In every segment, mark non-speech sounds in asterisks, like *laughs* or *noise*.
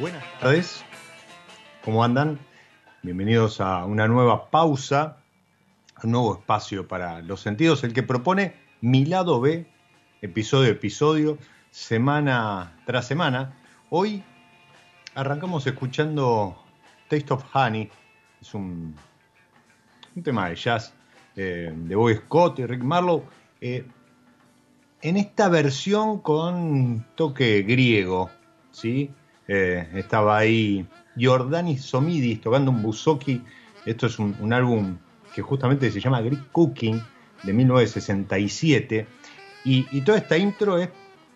Buenas tardes, ¿cómo andan? Bienvenidos a una nueva pausa, un nuevo espacio para los sentidos, el que propone Mi lado B, episodio a episodio, semana tras semana. Hoy arrancamos escuchando Taste of Honey, es un, un tema de jazz eh, de Boy Scott y Rick Marlowe. Eh, en esta versión con toque griego, ¿sí? Eh, estaba ahí Giordani Somidis tocando un buzoki. Esto es un, álbum que justamente se llama Greek Cooking de 1967. Y, toda esta intro es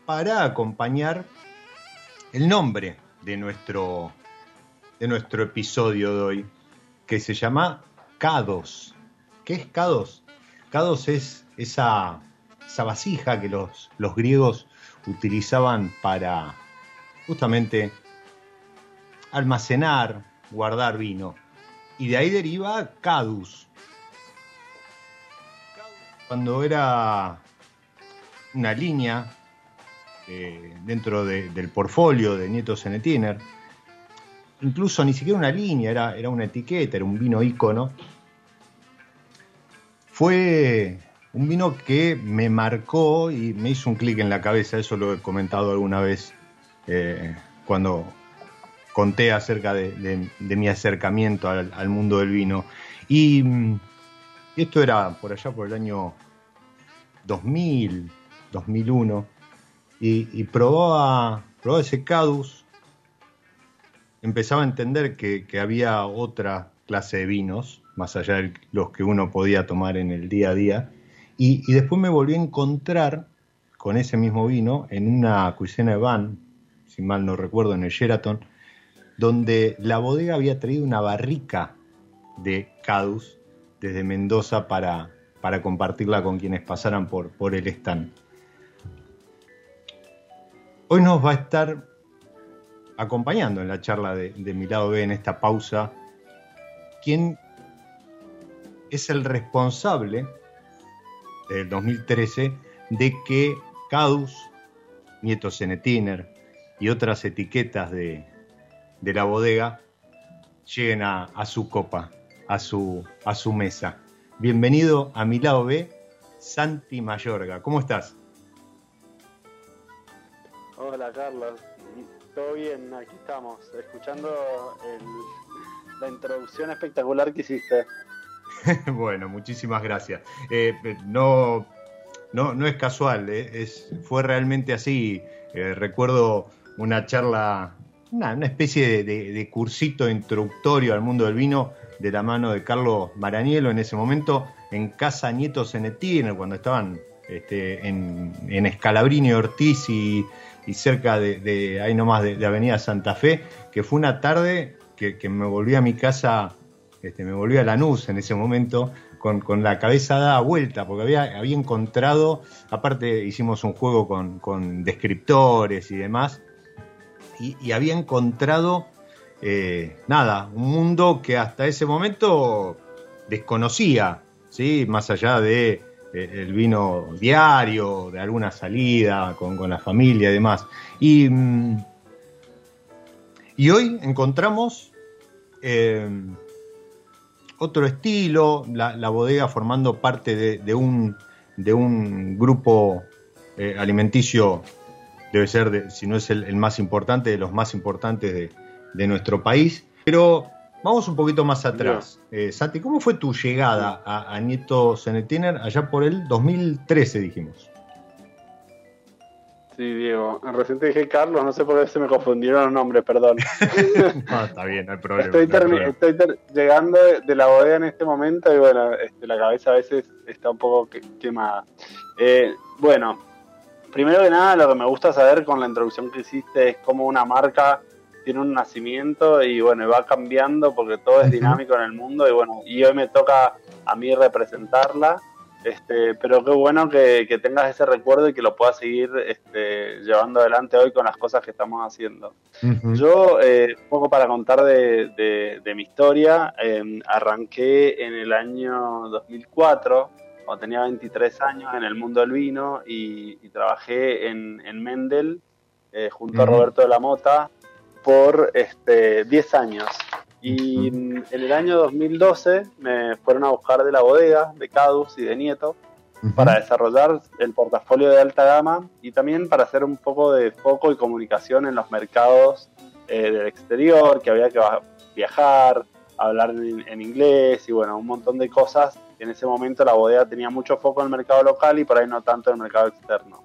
para acompañar el nombre de nuestro, de nuestro episodio de hoy, que se llama Cados. ¿Qué es Cados? Cados es esa esa vasija que los, los griegos utilizaban para justamente almacenar, guardar vino. Y de ahí deriva Cadus. Cuando era una línea eh, dentro del portfolio de Nieto Senetiner, incluso ni siquiera una línea, era, era una etiqueta, era un vino ícono. Fue un vino que me marcó y me hizo un clic en la cabeza, eso lo he comentado alguna vez eh, cuando conté acerca de, mi acercamiento al, mundo del vino. Y, esto era por allá por el año 2000, 2001, y, y probaba, probaba ese Cadus, empezaba a entender que, había otra clase de vinos, más allá de los que uno podía tomar en el día a día, y, y después me volví a encontrar con ese mismo vino en una cuisine van, si mal no recuerdo, en el Sheraton, donde la bodega había traído una barrica de Cadus desde Mendoza para, para compartirla con quienes pasaran por, por el stand. Hoy nos va a estar acompañando en la charla de, de mi lado B en esta pausa, quien es el responsable del 2013 de que Cadus, Nieto Senetiner y otras etiquetas de, de la bodega lleguen a, su copa, a su, a su mesa. Bienvenido a mi lado B, Santi Mayorga. ¿Cómo estás? Hola Carlos, todo bien, aquí estamos, escuchando la introducción espectacular que hiciste. *laughs* bueno, muchísimas gracias. Eh, no, no, no, es casual, eh, es, fue realmente así. Eh, recuerdo una charla una, especie de, cursito introductorio al mundo del vino de la mano de Carlos Maranielo en ese momento en Casa Nietos en cuando estaban este, en, en Escalabrini Ortiz y, cerca de, ahí nomás de, Avenida Santa Fe, que fue una tarde que, me volví a mi casa, este, me volví a Lanús en ese momento, con, la cabeza dada vuelta, porque había, había encontrado, aparte hicimos un juego con, con descriptores y demás, y, había encontrado, eh, nada, un mundo que hasta ese momento desconocía, ¿sí? más allá de eh, el vino diario, de alguna salida con, la familia y demás. Y, mm, y hoy encontramos eh, otro estilo, la, bodega formando parte de, un, de un grupo alimenticio debe ser, si no es el, más importante, de los más importantes de, nuestro país. Pero vamos un poquito más atrás. Eh, Santi, ¿cómo fue tu llegada a, Nieto Senetiner allá por el 2013, dijimos? Sí, Diego. Recién te dije Carlos, no sé por qué se me confundieron los nombres, perdón. no, *laughs* está bien, no hay problema. Estoy, llegando de, la bodega en este momento y bueno, este, la cabeza a veces está un poco quemada. Eh, bueno, primero que nada, lo que me gusta saber con la introducción que hiciste es cómo una marca tiene un nacimiento y bueno, va cambiando porque todo es dinámico en el mundo y bueno, y hoy me toca a mí representarla. Este, pero qué bueno que, tengas ese recuerdo y que lo puedas seguir este, llevando adelante hoy con las cosas que estamos haciendo. Yo, eh, un poco para contar de, mi historia, em, arranqué en el año 2004 cuando tenía 23 años en el mundo del vino y, trabajé en, Mendel eh, junto a Roberto de la Mota por este, 10 años. Y en el año 2012 me fueron a buscar de la bodega de Cadus y de Nieto para desarrollar el portafolio de alta gama y también para hacer un poco de foco y comunicación en los mercados eh, del exterior, que había que viajar, hablar en, inglés y bueno, un montón de cosas en ese momento la bodega tenía mucho foco en el mercado local y por ahí no tanto en el mercado externo.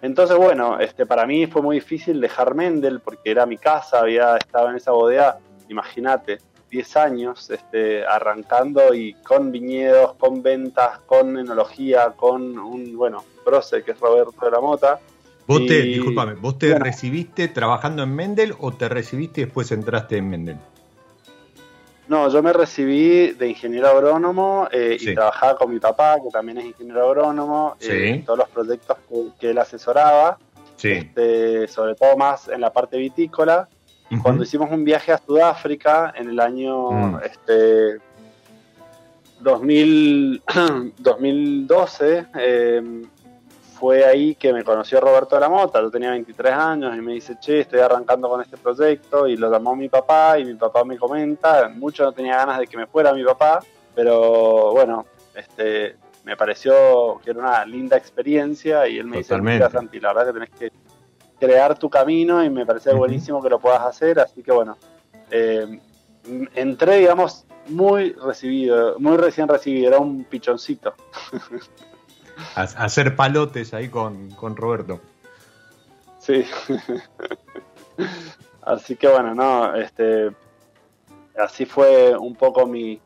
Entonces, bueno, este, para mí fue muy difícil dejar Mendel porque era mi casa, había estado en esa bodega, imagínate, 10 años este, arrancando y con viñedos, con ventas, con enología, con un, bueno, proce que es Roberto de la Mota. Vos te, discúlpame, ¿vos te recibiste trabajando en Mendel o te recibiste y después entraste en Mendel? No, yo me recibí de ingeniero agrónomo eh, y trabajaba con mi papá, que también es ingeniero agrónomo, eh, en todos los proyectos que, él asesoraba, este, sobre todo más en la parte vitícola. Y cuando hicimos un viaje a Sudáfrica en el año mm. este, 2000, 2012, eh, fue ahí que me conoció Roberto de la Mota, yo tenía 23 años y me dice, che, estoy arrancando con este proyecto y lo llamó mi papá y mi papá me comenta, mucho no tenía ganas de que me fuera mi papá, pero bueno, este, me pareció que era una linda experiencia y él me dice, mira Santi, la verdad que tenés que crear tu camino y me parece buenísimo que lo puedas hacer, así que bueno, eh, entré, digamos, muy recibido, muy recién recibido, era un pichoncito. *laughs* hacer palotes ahí con, con Roberto. Sí. así que bueno, no, este, así fue un poco mi,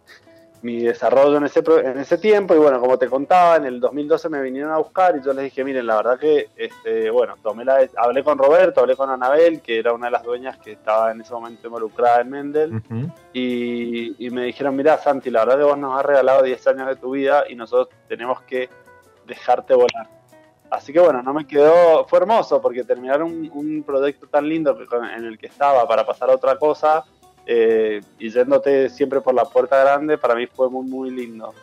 mi desarrollo en ese, en ese tiempo y bueno, como te contaba, en el 2012 me vinieron a buscar y yo les dije, miren, la verdad que, este, bueno, tomé la, hablé con Roberto, hablé con Anabel, que era una de las dueñas que estaba en ese momento involucrada en Mendel, y, y, me dijeron, mira Santi, la verdad que vos nos has regalado 10 años de tu vida y nosotros tenemos que dejarte volar. Así que bueno, no me quedó, fue hermoso porque terminar un, proyecto tan lindo en el que estaba para pasar a otra cosa eh, y yéndote siempre por la puerta grande, para mí fue muy, muy lindo.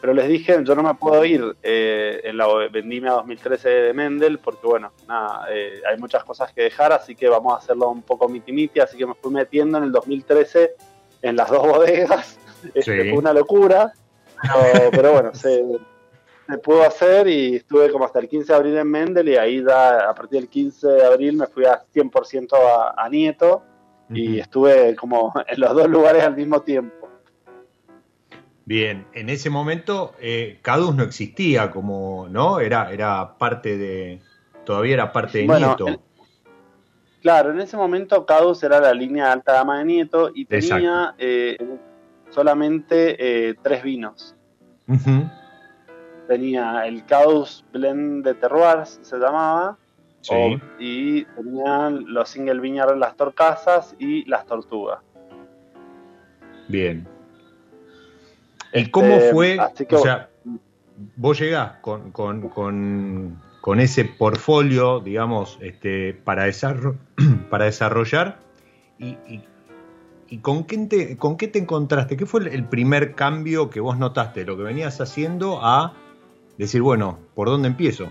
Pero les dije, yo no me puedo ir eh, en la Vendimia 2013 de Mendel porque bueno, nada, eh, hay muchas cosas que dejar, así que vamos a hacerlo un poco miti miti, así que me fui metiendo en el 2013 en las dos bodegas, *laughs* este, fue una locura, pero, pero bueno, se se pudo hacer y estuve como hasta el 15 de abril en Mendel y ahí ya a partir del 15 de abril me fui a 100% a, Nieto y estuve como *laughs* en los dos lugares al mismo tiempo. Bien, en ese momento eh, Cadus no existía como, ¿no? Era, era parte de, todavía era parte de Nieto. claro, en ese momento Cadus era la línea alta gama de Nieto y tenía eh, solamente eh, tres vinos tenía el Caos Blend de Terroirs, se llamaba, y tenían los single viñar las torcasas y las tortugas. Bien. ¿El cómo este, fue? o sea, vos llegás con, con, ese portfolio, digamos, este, para, *clears throat* para desarrollar y, y, con, qué te, con qué te encontraste? ¿Qué fue el primer cambio que vos notaste, lo que venías haciendo a decir, bueno, ¿por dónde empiezo?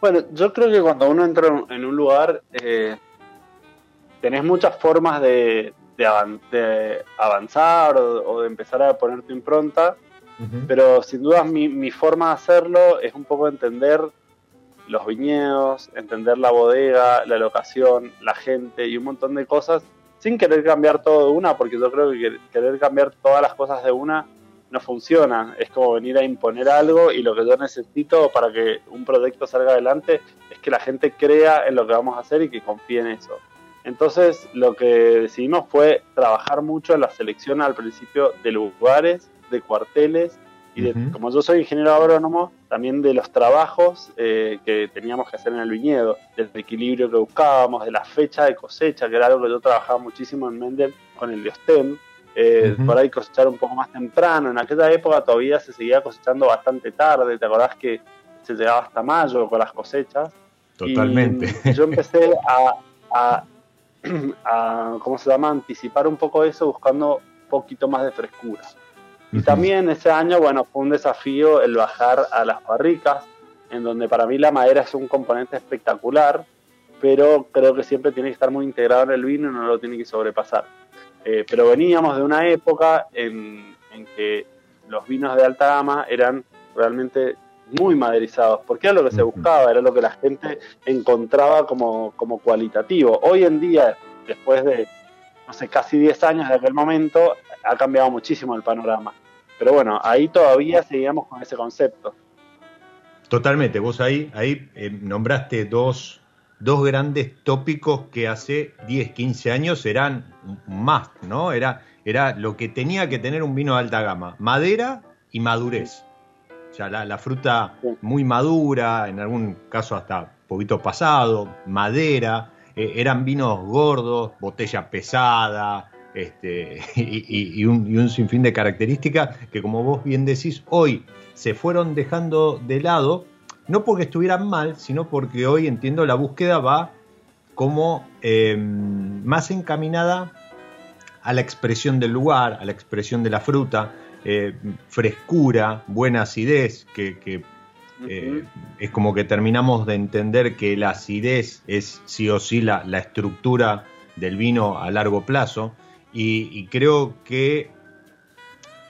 Bueno, yo creo que cuando uno entra en un lugar, eh, tenés muchas formas de, avanzar o, de empezar a poner tu impronta, pero sin duda mi, forma de hacerlo es un poco entender los viñedos, entender la bodega, la locación, la gente y un montón de cosas, sin querer cambiar todo de una, porque yo creo que querer cambiar todas las cosas de una no funciona. Es como venir a imponer algo y lo que yo necesito para que un proyecto salga adelante es que la gente crea en lo que vamos a hacer y que confíe en eso. Entonces lo que decidimos fue trabajar mucho en la selección al principio de lugares, de cuarteles y de, como yo soy ingeniero agrónomo, también de los trabajos eh, que teníamos que hacer en el viñedo, del equilibrio que buscábamos, de la fecha de cosecha, que era algo que yo trabajaba muchísimo en Mendel con el Diostem, eh, por ahí cosechar un poco más temprano. En aquella época todavía se seguía cosechando bastante tarde, ¿te acordás que se llegaba hasta mayo con las cosechas? Totalmente. Y *laughs* yo empecé a, *clears throat* a, ¿cómo se llama?, anticipar un poco eso buscando un poquito más de frescura. Y también ese año, bueno, fue un desafío el bajar a las barricas, en donde para mí la madera es un componente espectacular, pero creo que siempre tiene que estar muy integrado en el vino y no lo tiene que sobrepasar. Eh, pero veníamos de una época en, que los vinos de alta gama eran realmente muy maderizados, porque era lo que se buscaba, era lo que la gente encontraba como, como cualitativo. Hoy en día, después de, no sé, casi 10 años de aquel momento, ha cambiado muchísimo el panorama. Pero bueno, ahí todavía seguíamos con ese concepto. Totalmente, vos ahí, ahí eh, nombraste dos dos grandes tópicos que hace 10, 15 años eran más, ¿no? Era, era lo que tenía que tener un vino de alta gama, madera y madurez. O sea, la, fruta muy madura, en algún caso hasta poquito pasado, madera, eh, eran vinos gordos, botella pesada, este, *laughs* y, un, y, un, sinfín de características que, como vos bien decís, hoy se fueron dejando de lado, no porque estuvieran mal, sino porque hoy entiendo la búsqueda va como em, más encaminada a la expresión del lugar, a la expresión de la fruta, eh, frescura, buena acidez, que, eh, es como que terminamos de entender que la acidez es sí o sí la, la estructura del vino a largo plazo. Y, creo que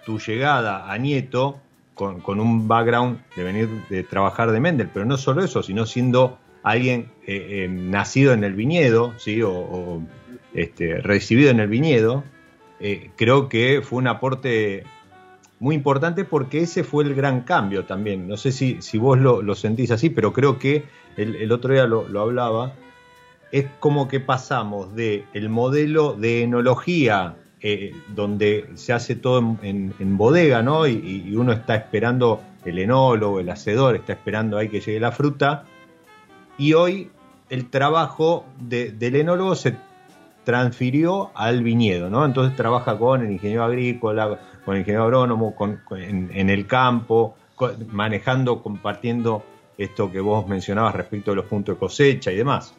tu llegada a Nieto, con, un background de venir de trabajar de Mendel, pero no solo eso, sino siendo alguien eh, eh, nacido en el viñedo, ¿sí? o, este, recibido en el viñedo, eh, creo que fue un aporte muy importante porque ese fue el gran cambio también. No sé si, si vos lo, sentís así, pero creo que el, otro día lo, lo hablaba, es como que pasamos de el modelo de enología eh, donde se hace todo en, bodega, ¿no? Y, uno está esperando el enólogo, el hacedor, está esperando ahí que llegue la fruta. Y hoy el trabajo del enólogo se transfirió al viñedo, ¿no? Entonces trabaja con el ingeniero agrícola, con el ingeniero agrónomo, en, el campo, manejando, compartiendo esto que vos mencionabas respecto de los puntos de cosecha y demás.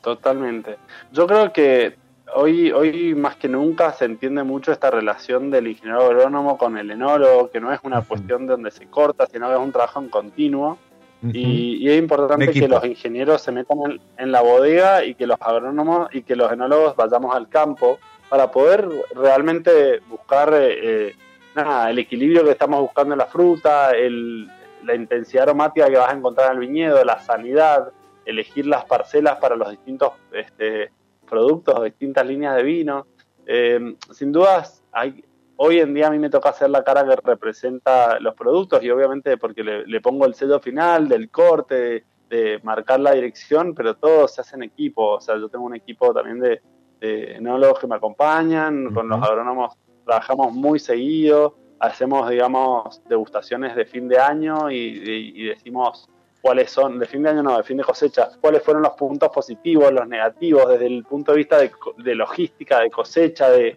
Totalmente. Yo creo que hoy, hoy más que nunca se entiende mucho esta relación del ingeniero agrónomo con el enólogo, que no es una cuestión de donde se corta, sino que es un trabajo en continuo. y, es importante que los ingenieros se metan en, la bodega y que los agrónomos y que los enólogos vayamos al campo para poder realmente buscar eh, eh, nada, el equilibrio que estamos buscando en la fruta, el, la intensidad aromática que vas a encontrar en el viñedo, la sanidad, elegir las parcelas para los distintos este, productos, distintas líneas de vino. Eh, sin dudas, hay, hoy en día a mí me toca hacer la cara que representa los productos y obviamente porque le, pongo el sello final del corte, de, marcar la dirección, pero todo se hace en equipo. O sea, yo tengo un equipo también de, de enólogos que me acompañan, con los agrónomos trabajamos muy seguido, hacemos, digamos, degustaciones de fin de año y decimos cuáles son, de fin de año no, de fin de cosecha, cuáles fueron los puntos positivos, los negativos, desde el punto de vista de, logística, de cosecha, de,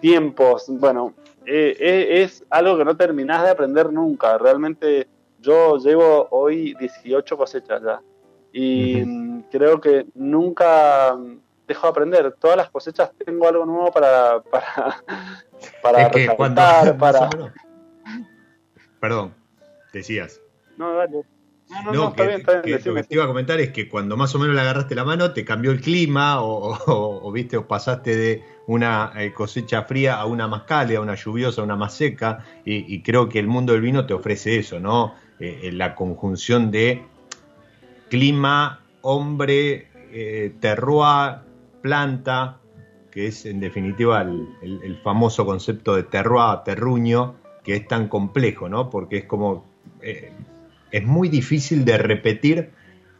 tiempos. Bueno, eh, eh, es algo que no terminás de aprender nunca. Realmente yo llevo hoy 18 cosechas ya y creo que nunca dejo de aprender. Todas las cosechas tengo algo nuevo para para *laughs* para *laughs* para Perdón, decías. No, dale. No, no, que, lo que te iba a comentar es que cuando más o menos le agarraste la mano, te cambió el clima o, viste, o pasaste de una eh, cosecha fría a una más cálida, a una lluviosa, a una más seca, y, creo que el mundo del vino te ofrece eso, ¿no? Eh, la conjunción de clima, hombre, eh, terroir, planta, que es en definitiva el, famoso concepto de terroir, terruño, que es tan complejo, ¿no? Porque es como es muy difícil de repetir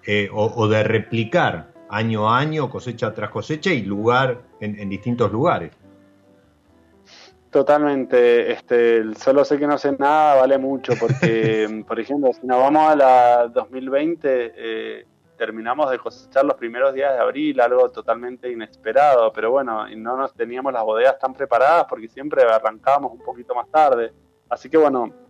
eh, o, de replicar año a año, cosecha tras cosecha y lugar en, distintos lugares. Totalmente, este, solo sé que no sé nada vale mucho porque, *laughs* por ejemplo, si nos vamos a la 2020, eh, terminamos de cosechar los primeros días de abril, algo totalmente inesperado, pero bueno, y no nos teníamos las bodegas tan preparadas porque siempre arrancábamos un poquito más tarde. Así que bueno,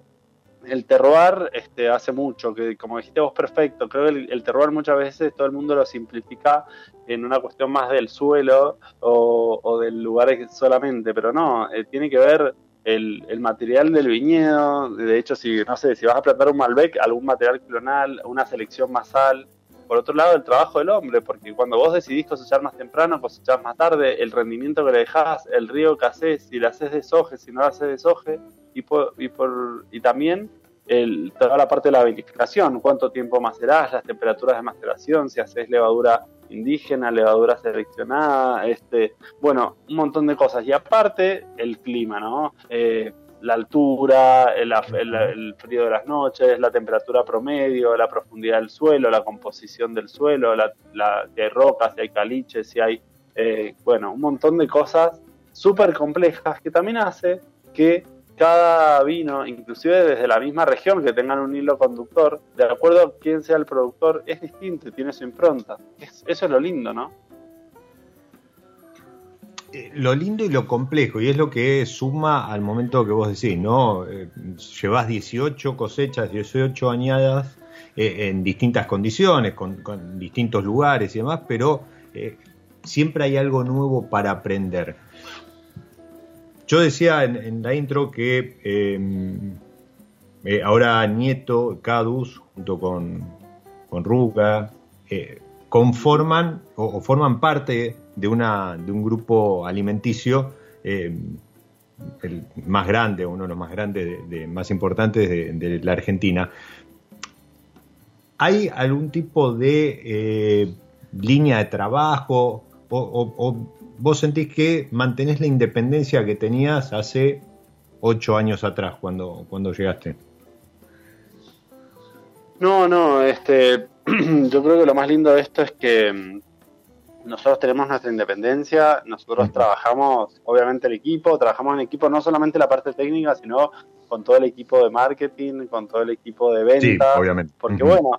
el terroir este, hace mucho, que como dijiste vos, perfecto. Creo que el, terroir muchas veces todo el mundo lo simplifica en una cuestión más del suelo o, del lugar solamente, pero no, eh, tiene que ver el, material del viñedo. De hecho, si no sé, si vas a plantar un Malbec, algún material clonal, una selección masal. Por otro lado, el trabajo del hombre, porque cuando vos decidís cosechar más temprano, cosechar más tarde, el rendimiento que le dejás, el río que haces, si lo haces de soje, si no lo haces de soje, y, por, y, por, y también el, toda la parte de la vinificación, cuánto tiempo macerás, las temperaturas de maceración, si haces levadura indígena, levadura seleccionada, este, bueno, un montón de cosas. Y aparte, el clima, ¿no? Eh, la altura, el, el, frío de las noches, la temperatura promedio, la profundidad del suelo, la composición del suelo, la, la si hay rocas, si hay caliches, si hay, eh, bueno, un montón de cosas súper complejas que también hace que cada vino, inclusive desde la misma región, que tengan un hilo conductor, de acuerdo a quién sea el productor, es distinto, tiene su impronta. eso es lo lindo, ¿no? Eh, lo lindo y lo complejo, y es lo que suma al momento que vos decís, ¿no? Eh, llevas 18 cosechas, 18 añadas eh, en distintas condiciones, con, distintos lugares y demás, pero siempre hay algo nuevo para aprender. Yo decía en, la intro que em, ahora Nieto, Cadus, junto con, con Ruca, conforman o, forman parte de, una, de un grupo alimenticio eh, el más grande, uno de los más grandes, de, más importantes de, la Argentina. ¿Hay algún tipo de eh, línea de trabajo o, vos sentís que mantenés la independencia que tenías hace ocho años atrás cuando, cuando llegaste? No, no, este, *clears throat* yo creo que lo más lindo de esto es que nosotros tenemos nuestra independencia, nosotros trabajamos, obviamente, el equipo, trabajamos en equipo no solamente la parte técnica, sino con todo el equipo de marketing, con todo el equipo de venta. Sí, obviamente. Porque, bueno,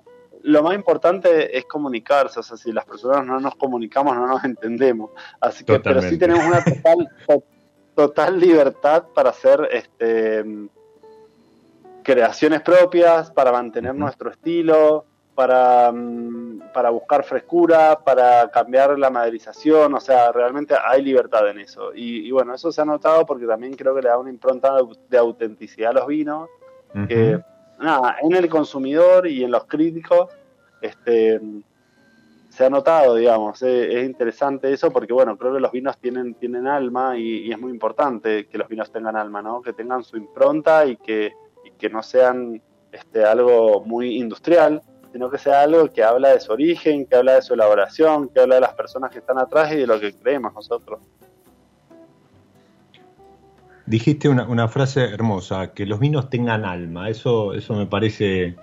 lo más importante es comunicarse, o sea, si las personas no nos comunicamos, no nos entendemos. Así que, pero sí tenemos una total, *laughs* total libertad para hacer este creaciones propias, para mantener nuestro estilo, para, mm, para buscar frescura, para cambiar la maderización, o sea, realmente hay libertad en eso. Y, bueno, eso se ha notado porque también creo que le da una impronta de autenticidad a los vinos, que nada, en el consumidor y en los críticos, este se ha notado, digamos, es, interesante eso porque, bueno, creo que los vinos tienen, tienen alma y, es muy importante que los vinos tengan alma, ¿no? Que tengan su impronta y que, y que no sean este, algo muy industrial, sino que sea algo que habla de su origen, que habla de su elaboración, que habla de las personas que están atrás y de lo que creemos nosotros. Dijiste una, frase hermosa, que los vinos tengan alma, eso, eso me parece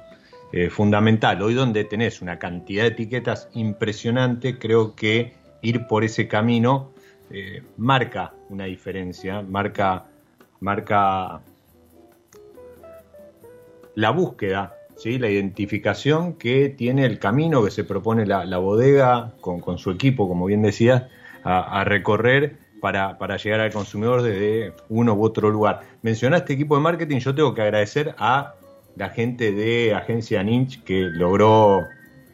eh, fundamental. Hoy donde tenés una cantidad de etiquetas impresionante, creo que ir por ese camino eh, marca una diferencia, marca, marca la búsqueda la identificación que tiene el camino que se propone la, bodega con, su equipo, como bien decías, a, recorrer para, llegar al consumidor desde uno u otro lugar. Mencionaste equipo de marketing, yo tengo que agradecer a la gente de Agencia Ninch que logró,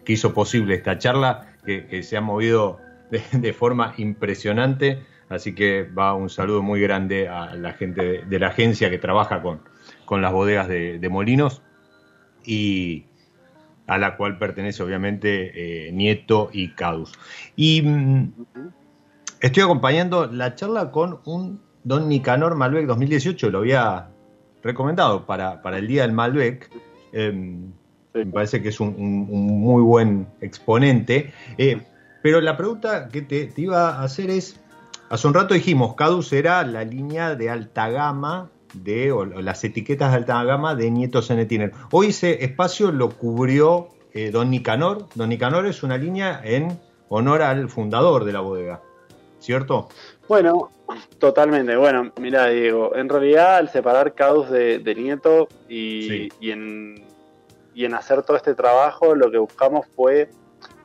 que hizo posible esta charla, que, se ha movido de, forma impresionante. Así que va un saludo muy grande a la gente de, la agencia que trabaja con, las bodegas de Molinos y a la cual pertenece obviamente eh, Nieto y Cadus. Y mm, estoy acompañando la charla con un Don Nicanor Malbec 2018, lo había recomendado para, el Día del Malbec. Em, me parece que es un, muy buen exponente. Eh, pero la pregunta que te, te, iba a hacer es, hace un rato dijimos, Cadus era la línea de alta gama de las etiquetas de alta gama de Nieto Cenetiner. Hoy ese espacio lo cubrió eh, Don Nicanor. Don Nicanor es una línea en honor al fundador de la bodega, ¿cierto? Bueno, totalmente. Bueno, mira, Diego, en realidad al separar Caus de, Nieto y, y, en, y en hacer todo este trabajo, lo que buscamos fue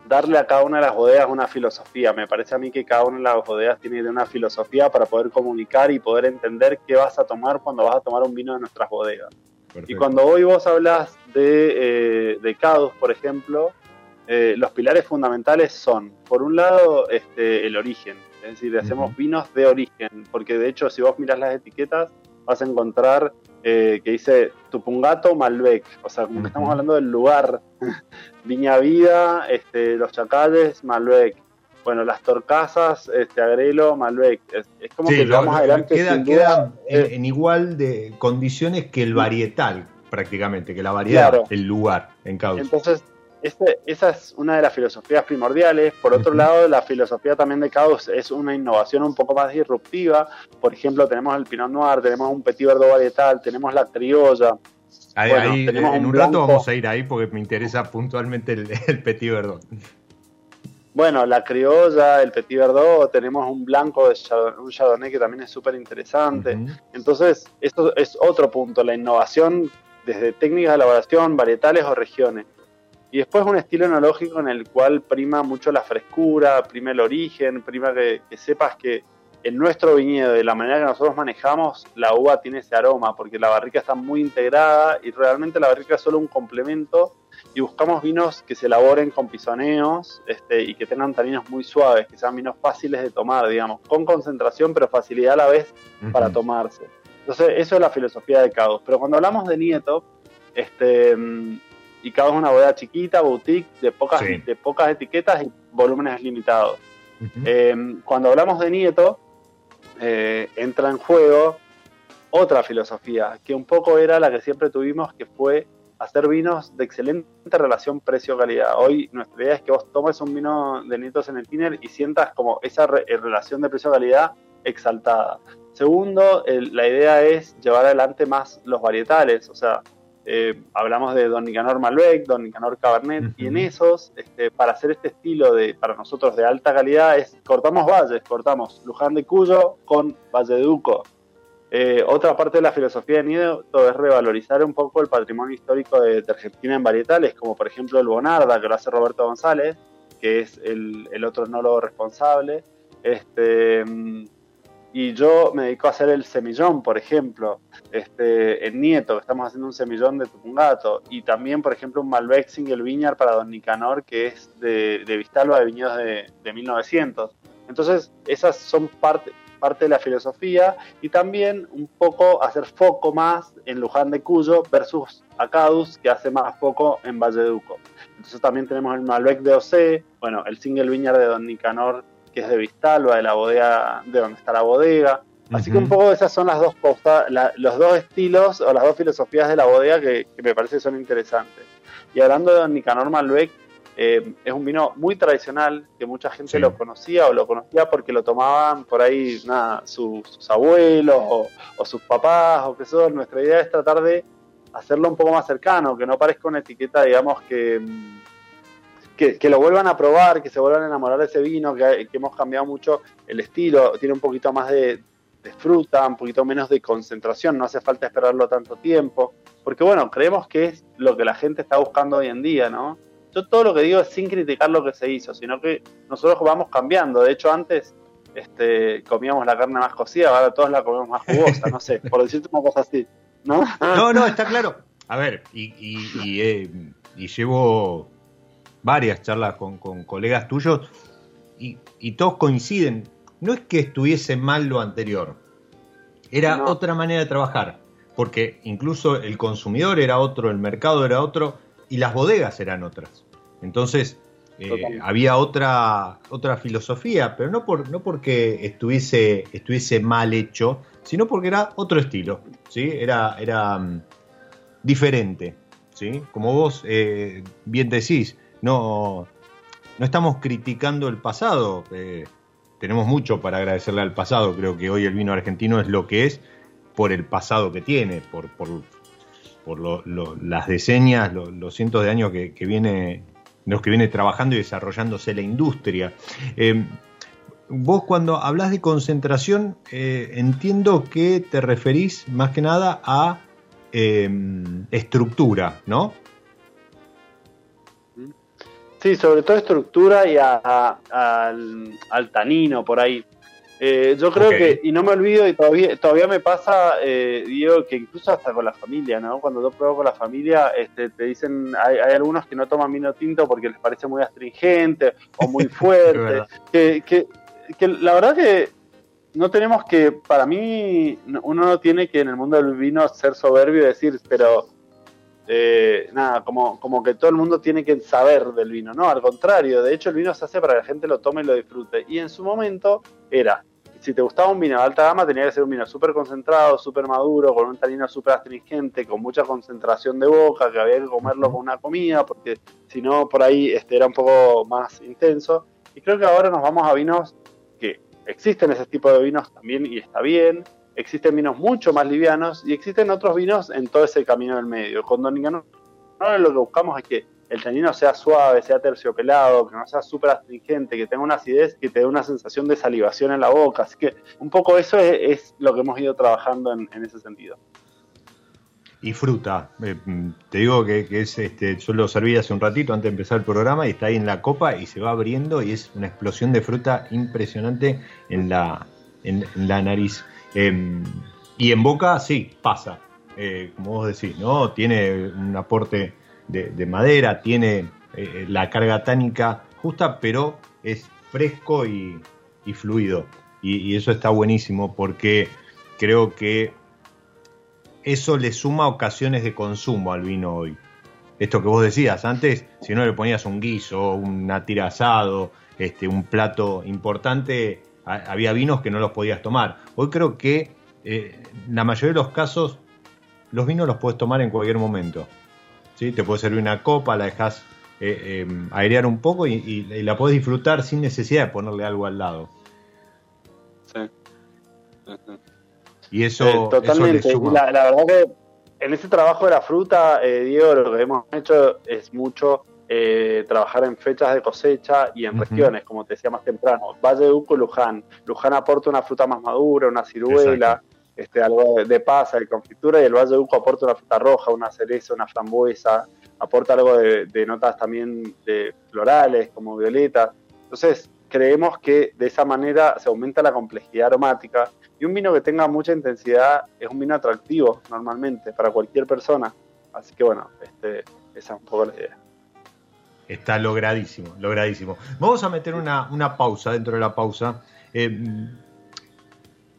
darle a cada una de las bodegas una filosofía. Me parece a mí que cada una de las bodegas tiene una filosofía para poder comunicar y poder entender qué vas a tomar cuando vas a tomar un vino de nuestras bodegas. Y cuando hoy vos hablas de, eh, de Cadus, por ejemplo, eh, los pilares fundamentales son, por un lado, este, el origen. Es decir, hacemos vinos de origen, porque de hecho si vos miras las etiquetas vas a encontrar eh, que dice Tupungato Malbec, o sea, como que estamos hablando del lugar, *laughs* Viña Vida, este, Los Chacales, Malbec, bueno, las Torcasas, este, Agrelo, Malbec, es, como que vamos adelante. Queda, en, igual de condiciones que el varietal, prácticamente, que la variedad, el lugar en causa. Entonces, este, esa es una de las filosofías primordiales. Por otro lado, la filosofía también de Caos es una innovación un poco más disruptiva. Por ejemplo, tenemos el Pinot Noir, tenemos un Petit Verdot varietal, tenemos la criolla. Ahí, en un, rato vamos a ir ahí porque me interesa puntualmente el, Petit Verdot. Bueno, la criolla, el Petit Verdot, tenemos un blanco de un Chardonnay que también es súper interesante. Entonces, esto es otro punto, la innovación desde técnicas de elaboración, varietales o regiones. Y después un estilo enológico en el cual prima mucho la frescura, prima el origen, prima que, sepas que, en nuestro viñedo, de la manera que nosotros manejamos, la uva tiene ese aroma, porque la barrica está muy integrada y realmente la barrica es solo un complemento y buscamos vinos que se elaboren con pisoneos este, y que tengan taninos muy suaves, que sean vinos fáciles de tomar, digamos, con concentración pero facilidad a la vez para tomarse. Entonces, eso es la filosofía de Caos. Pero cuando hablamos de Nieto, este, y es una bodega chiquita, boutique, de pocas, de pocas etiquetas y volúmenes limitados. Eh, cuando hablamos de Nieto, eh, entra en juego otra filosofía, que un poco era la que siempre tuvimos, que fue hacer vinos de excelente relación precio-calidad. Hoy nuestra idea es que vos tomes un vino de Nietos en el Tiner y sientas como esa eh, relación de precio-calidad exaltada. Segundo, la idea es llevar adelante más los varietales, o sea, eh, hablamos de Don Nicanor Malbec, Don Nicanor Cabernet, y en esos, este, para hacer este estilo de, para nosotros de alta calidad, es cortamos valles, cortamos Luján de Cuyo con Valle de Duco. Eh, otra parte de la filosofía de Nieto es revalorizar un poco el patrimonio histórico de, Argentina en varietales, como por ejemplo el Bonarda, que lo hace Roberto González, que es el, el otro enólogo responsable. Este, y yo me dedico a hacer el semillón, por ejemplo, este, en Nieto, que estamos haciendo un semillón de Tupungato, y también, por ejemplo, un Malbec Single Viñar para Don Nicanor, que es de, de Vistalba de viñedos de, de 1900. Entonces, esas son parte, parte de la filosofía y también un poco hacer foco más en Luján de Cuyo versus Acadus, que hace más foco en Valleduco. Entonces también tenemos el Malbec de OC, bueno, el Single Viñar de Don Nicanor que es de Vistalba, de la bodega, de donde está la bodega. Así que un poco esas son las dos postas, los dos estilos o las dos filosofías de la bodega que, me parece son interesantes. Y hablando de Don Nicanor Malbec, eh, es un vino muy tradicional, que mucha gente lo conocía o lo conocía porque lo tomaban por ahí nada, sus abuelos o, o, sus papás o qué sé Nuestra idea es tratar de hacerlo un poco más cercano, que no parezca una etiqueta, digamos, que que, lo vuelvan a probar, que se vuelvan a enamorar de ese vino, que, hemos cambiado mucho el estilo, tiene un poquito más de, fruta, un poquito menos de concentración, no hace falta esperarlo tanto tiempo, porque bueno, creemos que es lo que la gente está buscando hoy en día, ¿no? Yo todo lo que digo es sin criticar lo que se hizo, sino que nosotros vamos cambiando, de hecho antes este, comíamos la carne más cocida, ahora todos la comemos más jugosa, no sé, por decirte una cosa así, ¿no? No, no, está *laughs* claro. A ver, y, y, eh, y llevo varias charlas con, colegas tuyos y, todos coinciden. No es que estuviese mal lo anterior, era otra manera de trabajar, porque incluso el consumidor era otro, el mercado era otro y las bodegas eran otras. Entonces eh, había otra, otra filosofía, pero no, por, no porque estuviese, estuviese mal hecho, sino porque era otro estilo, ¿sí? era, era mm, diferente. ¿sí? Como vos eh, bien decís, no, no estamos criticando el pasado. Eh, tenemos mucho para agradecerle al pasado. Creo que hoy el vino argentino es lo que es por el pasado que tiene, por, por, las deseñas, los cientos de años que, viene, los que viene trabajando y desarrollándose la industria. Eh, vos cuando hablas de concentración, eh, entiendo que te referís más que nada a estructura, ¿no? Sí, sobre todo estructura y al, tanino por ahí. Eh, yo creo que, y no me olvido, y todavía, todavía me pasa, eh, Diego, que incluso hasta con la familia, ¿no? Cuando yo pruebo con la familia, este, te dicen, hay, algunos que no toman vino tinto porque les parece muy astringente o muy *laughs* fuerte. que, que, que la verdad que no tenemos que, para mí, uno no tiene que en el mundo del vino ser soberbio y decir, pero eh, nada, como, como que todo el mundo tiene que saber del vino, no, al contrario, de hecho el vino se hace para que la gente lo tome y lo disfrute. Y en su momento era, si te gustaba un vino de alta gama, tenía que ser un vino súper concentrado, súper maduro, con un tanino súper astringente, con mucha concentración de boca, que había que comerlo con una comida, porque si no, por ahí este, era un poco más intenso. Y creo que ahora nos vamos a vinos que existen ese tipo de vinos también y está bien, existen vinos mucho más livianos y existen otros vinos en todo ese camino del medio. Con Don Nicanor lo que buscamos es que el tanino sea suave, sea terciopelado, que no sea súper astringente, que tenga una acidez, que te dé una sensación de salivación en la boca. Así que un poco eso es, lo que hemos ido trabajando en, ese sentido. Y fruta, eh, te digo que, es, este, yo lo serví hace un ratito antes de empezar el programa y está ahí en la copa y se va abriendo y es una explosión de fruta impresionante en, la nariz. Em, y en boca, sí, pasa, eh, como vos decís, ¿no? Tiene un aporte de, madera, tiene eh, la carga tánica justa, pero es fresco y, fluido. Y, eso está buenísimo porque creo que eso le suma ocasiones de consumo al vino hoy. Esto que vos decías antes, si no le ponías un guiso, una tira asado, este, un plato importante, había vinos que no los podías tomar. Hoy creo que eh, en la mayoría de los casos los vinos los puedes tomar en cualquier momento. ¿sí? Te puede servir una copa, la dejas eh, em, airear un poco y, la puedes disfrutar sin necesidad de ponerle algo al lado. Sí. Y eso, eh, totalmente. La, verdad que en ese trabajo de la fruta, Diego, lo que hemos hecho es mucho eh, trabajar en fechas de cosecha y en regiones, como te decía más temprano. Valle de Uco, Luján. Luján aporta una fruta más madura, una ciruela, este, algo de, pasa, de confitura, y el Valle de Uco aporta una fruta roja, una cereza, una frambuesa, aporta algo de, notas también de florales, como violeta. Entonces, creemos que de esa manera se aumenta la complejidad aromática y un vino que tenga mucha intensidad es un vino atractivo normalmente para cualquier persona. Así que bueno, este, esa es un poco la idea. Está logradísimo, logradísimo. Vamos a meter una, pausa dentro de la pausa. Eh,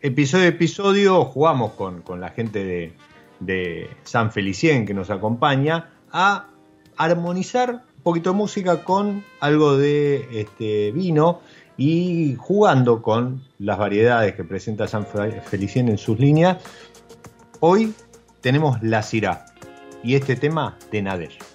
episodio a episodio jugamos con, la gente de, San Felicien que nos acompaña a armonizar un poquito de música con algo de este vino y jugando con las variedades que presenta San Felicien en sus líneas. Hoy tenemos la Cira y este tema de Nader.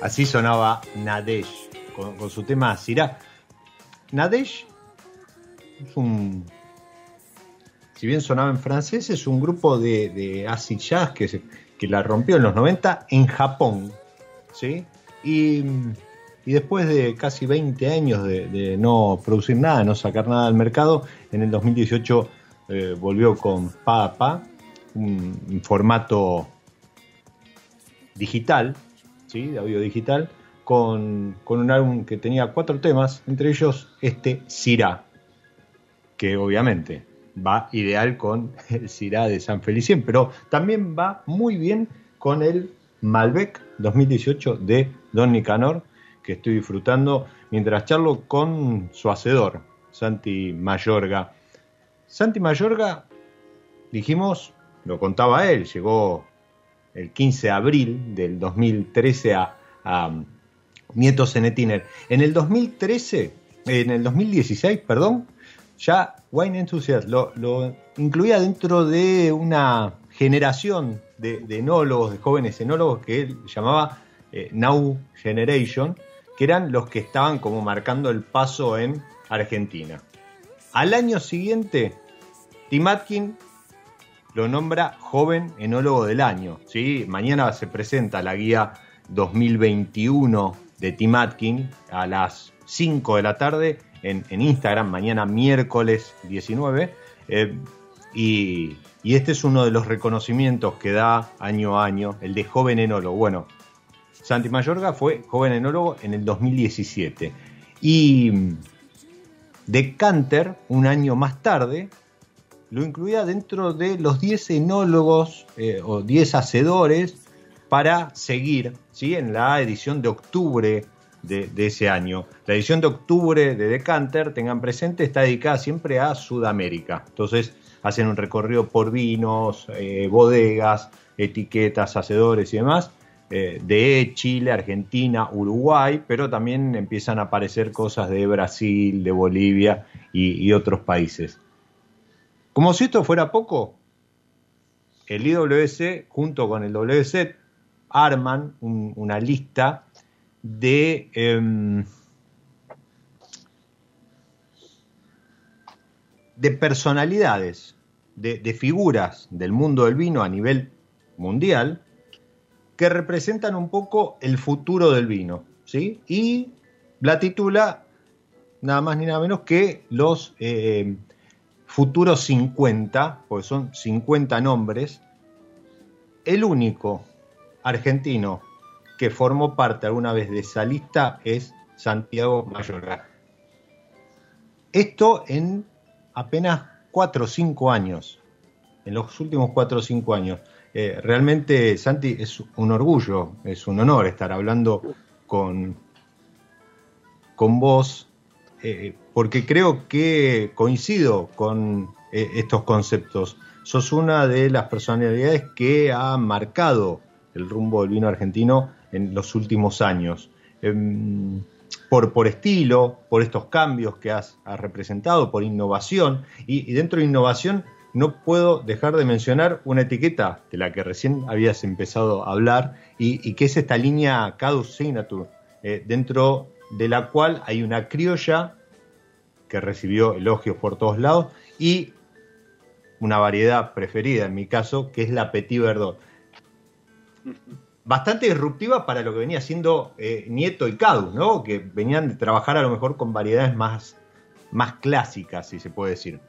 Así sonaba Nadesh con, su tema Sirá. Nadesh es un. Si bien sonaba en francés, es un grupo de, acid jazz que, la rompió en los 90 en Japón. ¿sí? Y, después de casi 20 años de, no producir nada, no sacar nada al mercado, en el 2018 eh, volvió con Pa un formato digital ¿sí? de audio digital, con, un álbum que tenía cuatro temas, entre ellos este Sira, que obviamente va ideal con *laughs* el Syrah de San Felicien, pero también va muy bien con el Malbec 2018 de Don Nicanor, que estoy disfrutando mientras charlo con su hacedor, Santi Mayorga. Santi Mayorga, dijimos, lo contaba él, llegó el 15 de abril del 2013 a, a Nieto Cenetiner. En el 2013, en el 2016, perdón, ya Wine Enthusiast lo, incluía dentro de una generación de, enólogos, de jóvenes enólogos que él llamaba eh, Now Generation, que eran los que estaban como marcando el paso en Argentina. Al año siguiente, Tim Atkin lo nombra joven enólogo del año. ¿sí? Mañana se presenta la guía 2021 de Tim Atkin a las 5 de la tarde en, Instagram, mañana miércoles 19. Eh, y, y, este es uno de los reconocimientos que da año a año, el de joven enólogo. Bueno, Santi Mayorga fue joven enólogo en el 2017. Y Decanter, un año más tarde, lo incluía dentro de los 10 enólogos eh, o 10 hacedores para seguir ¿sí? en la edición de octubre de, ese año. La edición de octubre de Decanter, tengan presente, está dedicada siempre a Sudamérica. Entonces hacen un recorrido por vinos, eh, bodegas, etiquetas, hacedores y demás. Eh, de Chile, Argentina, Uruguay, pero también empiezan a aparecer cosas de Brasil, de Bolivia y, otros países. Como si esto fuera poco, el IWC junto con el WC arman una lista de em, de personalidades, de, figuras del mundo del vino a nivel mundial que representan un poco el futuro del vino. ¿sí? Y la titula nada más ni nada menos que los eh, futuros 50, porque son 50 nombres. El único argentino que formó parte alguna vez de esa lista es Santiago Mayorga. Esto en apenas 4 o 5 años, en los últimos 4 o 5 años. Eh, realmente, Santi, es un orgullo, es un honor estar hablando con, con vos, eh, porque creo que coincido con eh, estos conceptos. Sos una de las personalidades que ha marcado el rumbo del vino argentino en los últimos años. Em, por, estilo, por estos cambios que has, representado, por innovación, y, dentro de innovación no puedo dejar de mencionar una etiqueta de la que recién habías empezado a hablar y, que es esta línea Cadus Signature, eh, dentro de la cual hay una criolla que recibió elogios por todos lados y una variedad preferida en mi caso, que es la Petit Verdot. Bastante disruptiva para lo que venía siendo eh, Nieto y Cadus, ¿no? que venían de trabajar a lo mejor con variedades más, más clásicas, si se puede decir.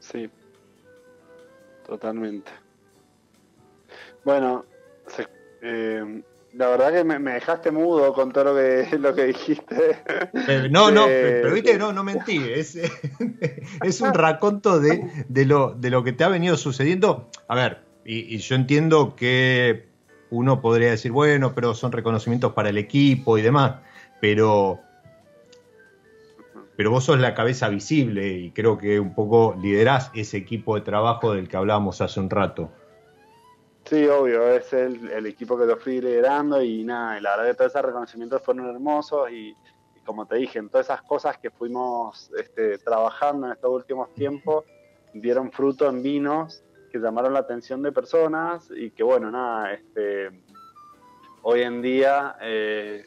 Sí, totalmente. Bueno, eh, la verdad que me, dejaste mudo con todo lo que, *laughs* lo que dijiste. no, no, pero viste, no, no mentí. Es, *laughs* es un raconto de, de, lo, de lo que te ha venido sucediendo. A ver, y, y yo entiendo que uno podría decir, bueno, pero son reconocimientos para el equipo y demás, pero pero vos sos la cabeza visible y creo que un poco liderás ese equipo de trabajo del que hablábamos hace un rato. Sí, obvio, es el, equipo que lo fui liderando y nada, la verdad que todos esos reconocimientos fueron hermosos y, como te dije, en todas esas cosas que fuimos este, trabajando en estos últimos tiempos, dieron fruto en vinos que llamaron la atención de personas y que bueno, nada, este, hoy en día eh,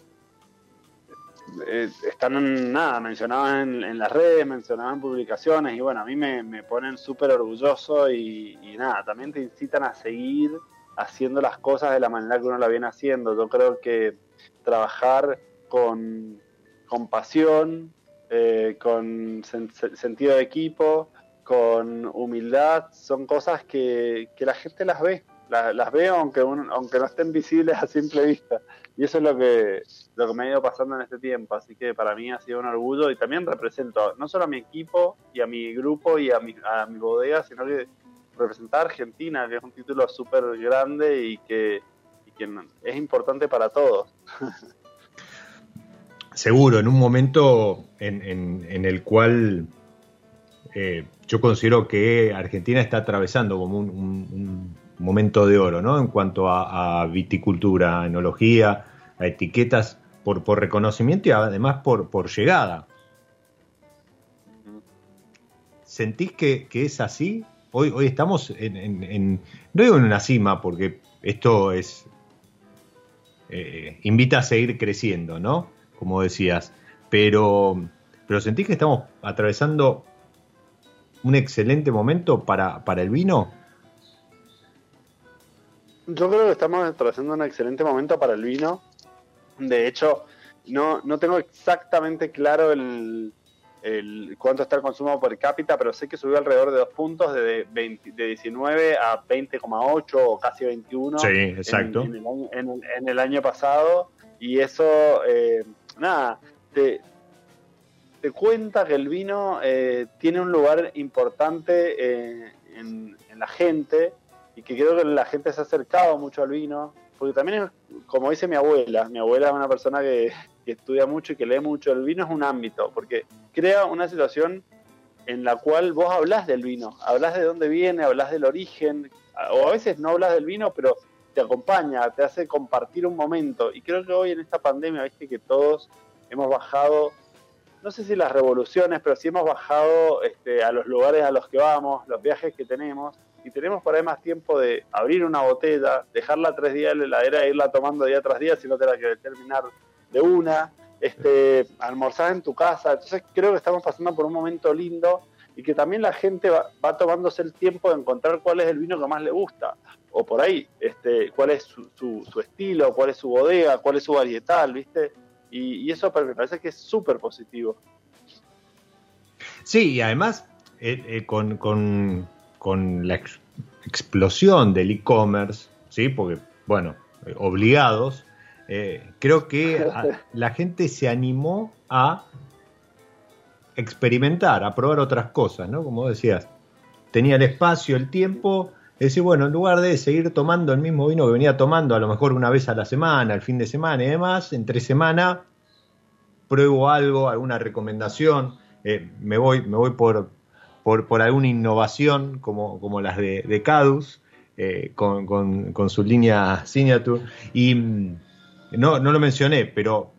eh, están nada, mencionaban en, las redes, mencionaban publicaciones y bueno, a mí me, ponen súper orgulloso y, nada, también te incitan a seguir haciendo las cosas de la manera que uno la viene haciendo. Yo creo que trabajar con, con pasión, eh, con sentido de equipo, con humildad, son cosas que, que la gente las ve las, veo aunque, aunque no estén visibles a simple vista. Y eso es lo que, lo que me ha ido pasando en este tiempo. Así que para mí ha sido un orgullo y también represento no solo a mi equipo y a mi grupo y a mi, a mi bodega, sino que representar a Argentina, que es un título súper grande y que, y que es importante para todos. *laughs* Seguro, en un momento en, en, el cual eh, yo considero que Argentina está atravesando como un, momento de oro, ¿no? En cuanto a, viticultura, enología, a etiquetas por, reconocimiento y además por, llegada. ¿Sentís que, es así? Hoy, estamos en, no digo en una cima, porque esto es eh, invita a seguir creciendo, ¿no? como decías, pero, pero sentís que estamos atravesando un excelente momento para el vino. Yo creo que estamos atravesando un excelente momento para el vino. De hecho, no, no tengo exactamente claro el, el, cuánto está el consumo per cápita, pero sé que subió alrededor de dos puntos, de, de 19 a 20,8 o casi 21 sí, exacto. En, el año, pasado. Y eso eh, nada, te, te cuenta que el vino eh, tiene un lugar importante eh, en, la gente y que creo que la gente se ha acercado mucho al vino, porque también es, como dice mi abuela, mi abuela es una persona que, estudia mucho y que lee mucho, el vino es un ámbito, porque crea una situación en la cual vos hablas del vino, hablas de dónde viene, hablas del origen, o a veces no hablas del vino, pero te acompaña, te hace compartir un momento. Y creo que hoy en esta pandemia, viste que todos hemos bajado, no sé si las revoluciones, pero sí hemos bajado este, a los lugares a los que vamos, los viajes que tenemos, y tenemos por ahí más tiempo de abrir una botella, dejarla tres días en la heladera e irla tomando día tras día si no te la quieres terminar de una, este, almorzar en tu casa. Entonces creo que estamos pasando por un momento lindo y que también la gente va, tomándose el tiempo de encontrar cuál es el vino que más le gusta, o por ahí, este, cuál es su, estilo, cuál es su bodega, cuál es su varietal, ¿viste? Y, eso me parece que es súper positivo. Sí, y además, eh, eh, con, con, la explosión del e-commerce, ¿sí? Porque, bueno, eh, obligados, creo que *laughs* la gente se animó a experimentar, a probar otras cosas, ¿no? Como decías, tenía el espacio, el tiempo, decir, bueno, en lugar de seguir tomando el mismo vino que venía tomando a lo mejor una vez a la semana, el fin de semana y demás, entre semana pruebo algo, alguna recomendación, eh, me voy, me voy por, por, alguna innovación como, como las de, de Cadus, eh, con, con, su línea Signature. Y mm, no, no lo mencioné, pero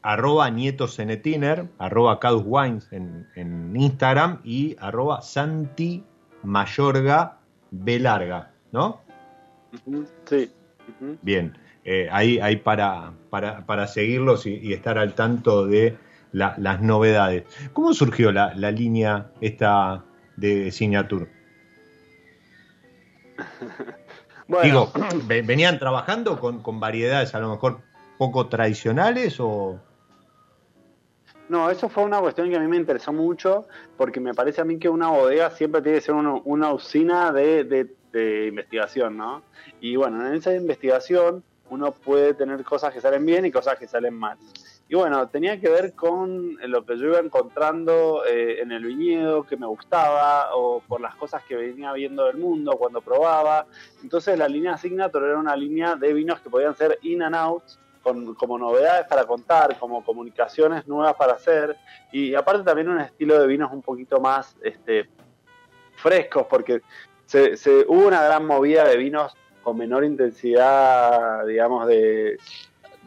arroba nietosenetiner, arroba Cadus Wines en, en, Instagram y arroba Santi Mayorga B larga, ¿no? Sí. Bien, eh, ahí, ahí para, para, para seguirlos y, estar al tanto de las novedades. ¿Cómo surgió la, la línea esta de Signature? *laughs* Digo, *clears throat* ¿venían trabajando con, con variedades a lo mejor poco tradicionales o...? No, eso fue una cuestión que a mí me interesó mucho, porque me parece a mí que una bodega siempre tiene que ser una, usina de, investigación, ¿no? Y bueno, en esa investigación uno puede tener cosas que salen bien y cosas que salen mal. Y bueno, tenía que ver con lo que yo iba encontrando eh, en el viñedo que me gustaba o por las cosas que venía viendo del mundo cuando probaba. Entonces la línea Signature era una línea de vinos que podían ser in and out como novedades para contar, como comunicaciones nuevas para hacer, y aparte también un estilo de vinos un poquito más este, frescos, porque se, hubo una gran movida de vinos con menor intensidad, digamos, de,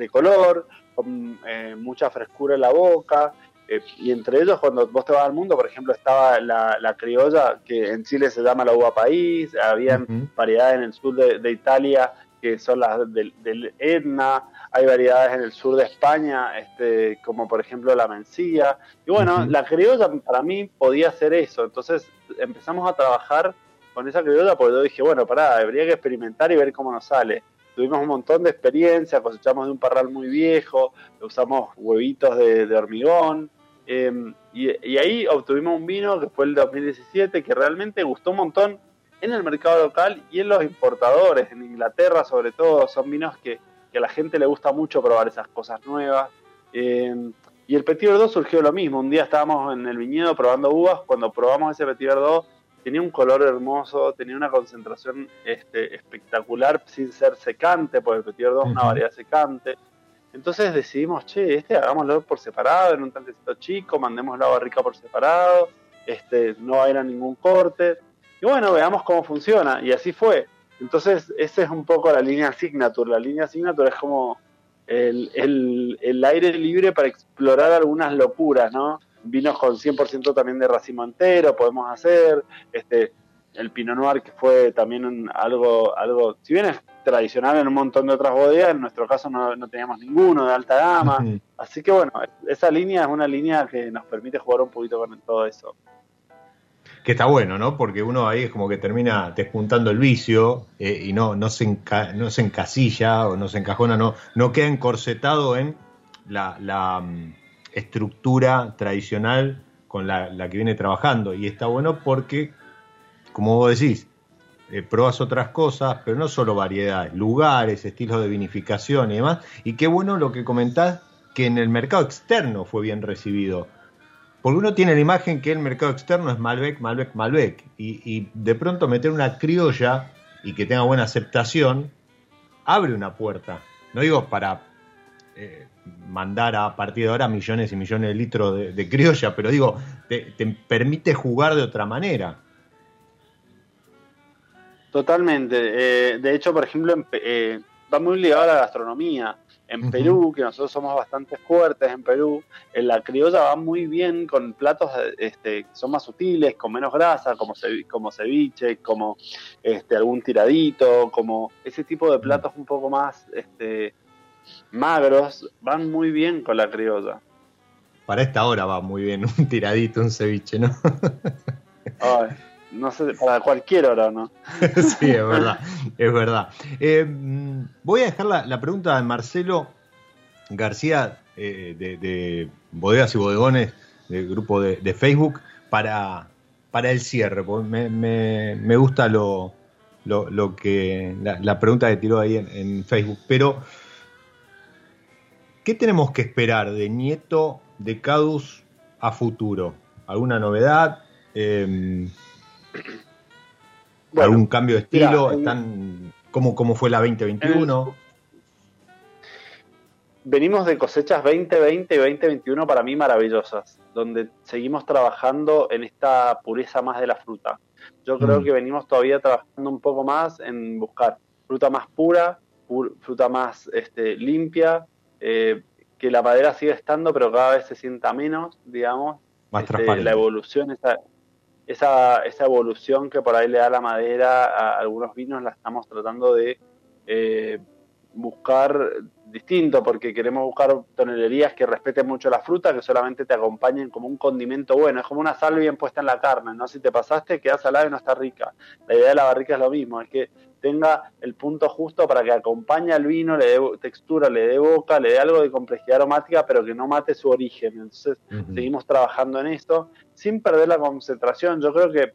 color, con eh, mucha frescura en la boca, eh, y entre ellos cuando vos te vas al mundo, por ejemplo, estaba la, criolla, que en Chile se llama la uva país, habían variedades en el sur de, Italia que son las del, del Etna, hay variedades en el sur de España, este, como por ejemplo la mencía. Y bueno, la criolla para mí podía ser eso. Entonces empezamos a trabajar con esa criolla porque yo dije, bueno, pará, habría que experimentar y ver cómo nos sale. Tuvimos un montón de experiencia, cosechamos de un parral muy viejo, usamos huevitos de, hormigón. Em, y, ahí obtuvimos un vino que fue el 2017 que realmente gustó un montón en el mercado local y en los importadores, en Inglaterra sobre todo, son vinos que, a la gente le gusta mucho probar esas cosas nuevas. Eh, y el Petit Verdot surgió lo mismo, un día estábamos en el viñedo probando uvas, cuando probamos ese Petit Verdot tenía un color hermoso, tenía una concentración este, espectacular sin ser secante, porque el Petit Verdot es una variedad secante. Entonces decidimos, che, este hagámoslo por separado, en un tanquecito chico, mandemos la barrica por separado, este, no va a ir a ningún corte. Y bueno, veamos cómo funciona. Y así fue. Entonces, esa es un poco la línea Signature. La línea Signature es como el, el, el aire libre para explorar algunas locuras, ¿no? Vinos con 100% también de racimo entero podemos hacer, este el Pinot Noir que fue también algo, algo, si bien es tradicional en un montón de otras bodegas, en nuestro caso no, teníamos ninguno de alta gama, así que bueno, esa línea es una línea que nos permite jugar un poquito con todo eso. Que está bueno, ¿no? Porque uno ahí es como que termina despuntando el vicio eh, y no, no, se no se encasilla o no se encajona, no, no queda encorsetado en la, la mm, estructura tradicional con la, que viene trabajando. Y está bueno porque, como vos decís, eh, probas otras cosas, pero no solo variedades, lugares, estilos de vinificación y demás. Y qué bueno lo que comentás, que en el mercado externo fue bien recibido. Porque uno tiene la imagen que el mercado externo es Malbec, Malbec, Malbec. Y, de pronto meter una criolla y que tenga buena aceptación, abre una puerta. No digo para eh, mandar a partir de ahora millones y millones de litros de, criolla, pero digo, te, permite jugar de otra manera. Totalmente. Eh, de hecho, por ejemplo, eh, va muy ligado a la gastronomía. En Perú, que nosotros somos bastante fuertes en Perú, en la criolla va muy bien con platos este, que son más sutiles, con menos grasa, como, como ceviche, como este, algún tiradito, como ese tipo de platos un poco más este, magros van muy bien con la criolla. Para esta hora va muy bien un tiradito, un ceviche, ¿no? *laughs* no sé, para cualquier hora, ¿no? *laughs* sí, es verdad, es verdad. Eh, voy a dejar la, pregunta de Marcelo García eh, de, Bodegas y Bodegones, del grupo de, Facebook, para, para el cierre, porque me, gusta lo, lo, que la, pregunta que tiró ahí en, en Facebook, pero ¿Qué tenemos que esperar de Nieto de Cadus a futuro? ¿Alguna novedad? Em, ¿Algún cambio de estilo? ¿Están, ¿cómo, fue la 2021? venimos de cosechas 2020 y 2021 para mí maravillosas, donde seguimos trabajando en esta pureza más de la fruta. Yo creo mm. que venimos todavía trabajando un poco más en buscar fruta más pura, fruta más este, limpia, eh, que la madera sigue estando, pero cada vez se sienta menos, digamos. Más este, La evolución, esa, esa, esa, evolución que por ahí le da la madera a algunos vinos, la estamos tratando de eh, buscar distinto, porque queremos buscar tonelerías que respeten mucho la fruta, que solamente te acompañen como un condimento bueno. Es como una sal bien puesta en la carne, ¿no? Si te pasaste, queda salada y no está rica. La idea de la barrica es lo mismo, es que tenga el punto justo para que acompañe al vino, le dé textura, le dé boca, le dé algo de complejidad aromática, pero que no mate su origen. Entonces, seguimos trabajando en esto sin perder la concentración. Yo creo que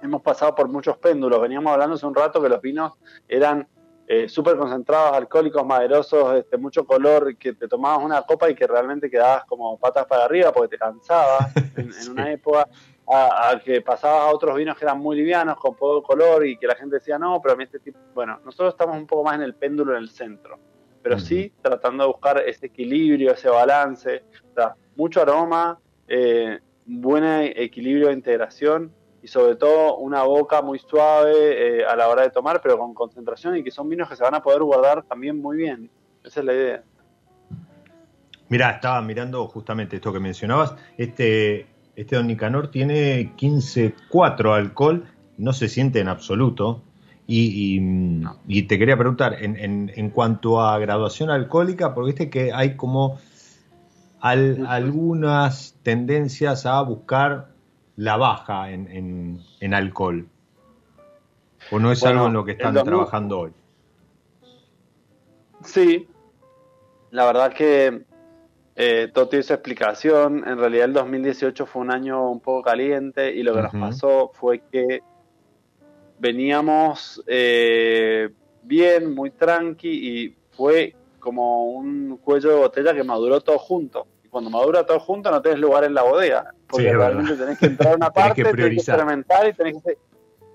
hemos pasado por muchos péndulos. Veníamos hablando hace un rato que los vinos eran eh, súper concentrados, alcohólicos, maderosos, este, mucho color, que te tomabas una copa y que realmente quedabas como patas para arriba porque te cansabas *laughs* en, una época, a, que pasabas a otros vinos que eran muy livianos, con poco color y que la gente decía, no, pero a mí este tipo, bueno, nosotros estamos un poco más en el péndulo en el centro, pero sí tratando de buscar ese equilibrio, ese balance, mucho aroma, eh, buen equilibrio de integración y sobre todo una boca muy suave eh, a la hora de tomar, pero con concentración y que son vinos que se van a poder guardar también muy bien. Esa es la idea. Mirá, estaba mirando justamente esto que mencionabas. Este, este Don Nicanor tiene 15.4 alcohol, no se siente en absoluto. Y, y, te quería preguntar, en, en, en, cuanto a graduación alcohólica, porque viste que hay como algunas tendencias a buscar la baja en, en, alcohol? ¿O no es algo en lo que están trabajando hoy? Sí, la verdad que eh, todo tiene su explicación. En realidad el 2018 fue un año un poco caliente y lo que nos pasó fue que veníamos eh, bien, muy tranqui y fue como un cuello de botella que maduró todo junto. Y cuando madura todo junto no tenés lugar en la bodega, porque realmente tenés que entrar a una *laughs* parte, tenés que fermentar y tenés que...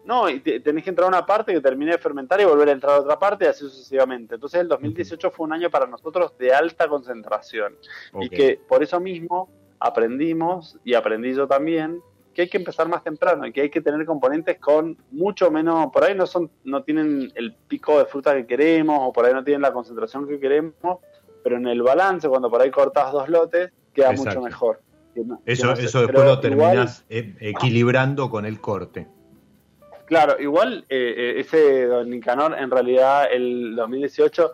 No, y tenés que entrar a una parte que termine de fermentar y volver a entrar a otra parte y así sucesivamente. Entonces el 2018 fue un año para nosotros de alta concentración. Y que por eso mismo aprendimos, y aprendí yo también, que hay que empezar más temprano y que hay que tener componentes con mucho menos, por ahí no son, no tienen el pico de fruta que queremos, o por ahí no tienen la concentración que queremos, pero en el balance, cuando por ahí cortas dos lotes, queda mucho mejor. eso, eso después lo terminas e, equilibrando con el corte. Claro, igual eh, eh, ese Don Nicanor, en realidad el 2018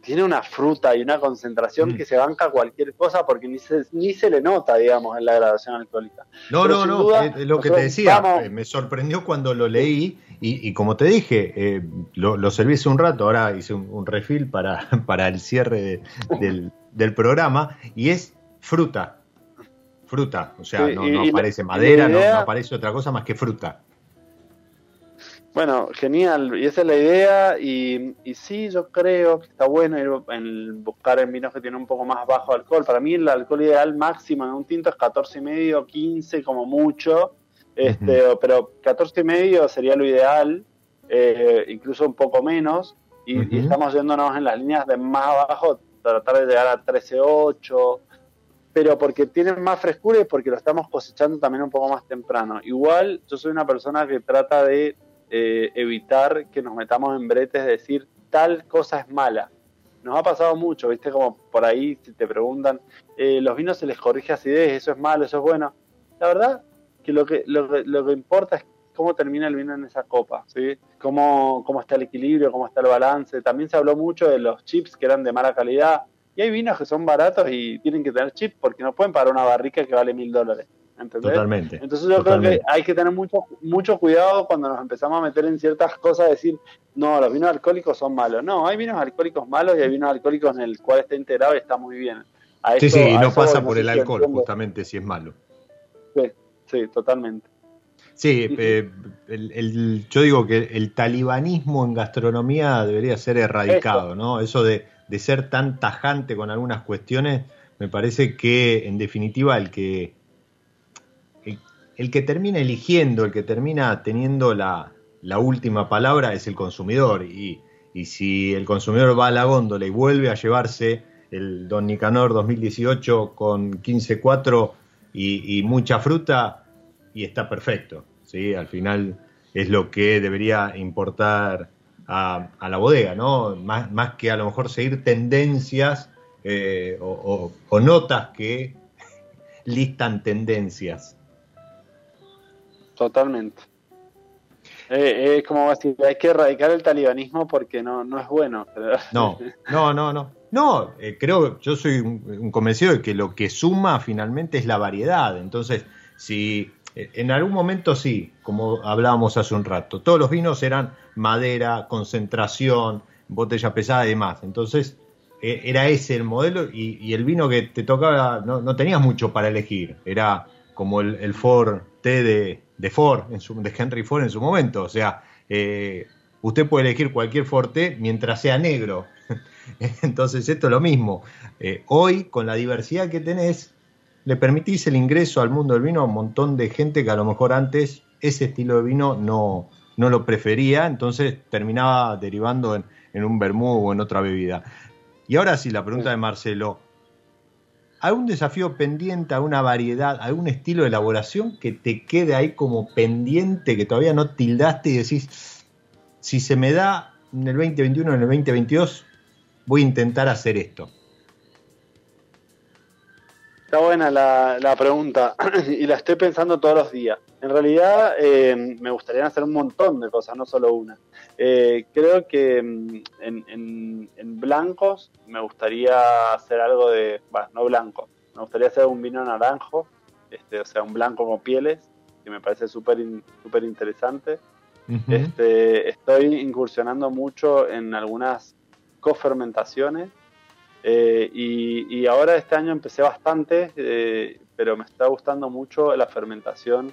tiene una fruta y una concentración mm. que se banca cualquier cosa porque ni se, ni se le nota, digamos, en la graduación alcohólica. No, no, no, es lo que te decía, eh, me sorprendió cuando lo leí y, como te dije, eh, lo, lo, serví hace un rato, ahora hice un, refil para, *laughs* para el cierre del, del, programa y es fruta, fruta, o sea, no, aparece madera, no aparece otra cosa más que fruta. Bueno, genial, y esa es la idea, y, y sí, yo creo que está bueno ir en buscar en vinos que tienen un poco más bajo alcohol. Para mí el alcohol ideal máximo en un tinto es 14 y medio, 15 como mucho, este, pero 14 y medio sería lo ideal, eh, incluso un poco menos, y, estamos yéndonos en las líneas de más abajo, tratar de llegar a 13.8, pero porque tienen más frescura y porque lo estamos cosechando también un poco más temprano. Igual yo soy una persona que trata de eh, evitar que nos metamos en bretes, decir tal cosa es mala. Nos ha pasado mucho, viste, como por ahí si te preguntan, eh, los vinos se les corrige acidez, eso es malo, eso es bueno. La verdad que lo que, lo, que importa es cómo termina el vino en esa copa, ¿sí? Cómo, cómo está el equilibrio, cómo está el balance. También se habló mucho de los chips que eran de mala calidad. Y hay vinos que son baratos y tienen que tener chips porque no pueden pagar una barrica que vale mil dólares. Totalmente. Entonces yo creo que hay que tener mucho, mucho cuidado cuando nos empezamos a meter en ciertas cosas, decir, no, los vinos alcohólicos son malos. No, hay vinos alcohólicos malos y hay vinos alcohólicos en el cual está integrado y está muy bien. sí, sí, y no pasa por el alcohol, justamente, si es malo. Sí, sí, totalmente. Sí, eh, el, yo digo que el talibanismo en gastronomía debería ser erradicado, ¿no? Eso de, de ser tan tajante con algunas cuestiones, me parece que en definitiva el que el que termina eligiendo, el que termina teniendo la, última palabra es el consumidor. Y, si el consumidor va a la góndola y vuelve a llevarse el Don Nicanor 2018 con 15.4 y, y mucha fruta, y está perfecto. ¿sí? Al final es lo que debería importar a, la bodega, ¿no? Más, más, que a lo mejor seguir tendencias eh, o notas que *laughs* listan tendencias. Totalmente. Eh, es como decir, hay que erradicar el talibanismo porque no, no es bueno. No, *laughs* no, no, no. No, eh, creo, yo soy un, convencido de que lo que suma finalmente es la variedad. Entonces, si eh, en algún momento sí, como hablábamos hace un rato, todos los vinos eran madera, concentración, botella pesada y demás. Entonces, era ese el modelo y, el vino que te tocaba no, no tenías mucho para elegir. Era como el, el Ford T de, de Ford, en su, de Henry Ford en su momento. O sea, eh, usted puede elegir cualquier Forte mientras sea negro. *laughs* Entonces, esto es lo mismo. Eh, hoy, con la diversidad que tenés, le permitís el ingreso al mundo del vino a un montón de gente que a lo mejor antes ese estilo de vino no, no lo prefería, entonces terminaba derivando en, en un vermú o en otra bebida. Y ahora sí, la pregunta de Marcelo, ¿Algún desafío pendiente, alguna variedad, algún estilo de elaboración que te quede ahí como pendiente, que todavía no tildaste y decís, si se me da en el 2021, en el 2022, voy a intentar hacer esto? Está buena la, pregunta *clears throat* y la estoy pensando todos los días. En realidad eh, me gustaría hacer un montón de cosas, no solo una. Eh, creo que mm, en, blancos me gustaría hacer algo de, bueno, no blanco, me gustaría hacer un vino naranjo, este, o sea, un blanco con pieles, que me parece súper super interesante. este, estoy incursionando mucho en algunas cofermentaciones eh, y, ahora este año empecé bastante, eh, pero me está gustando mucho la fermentación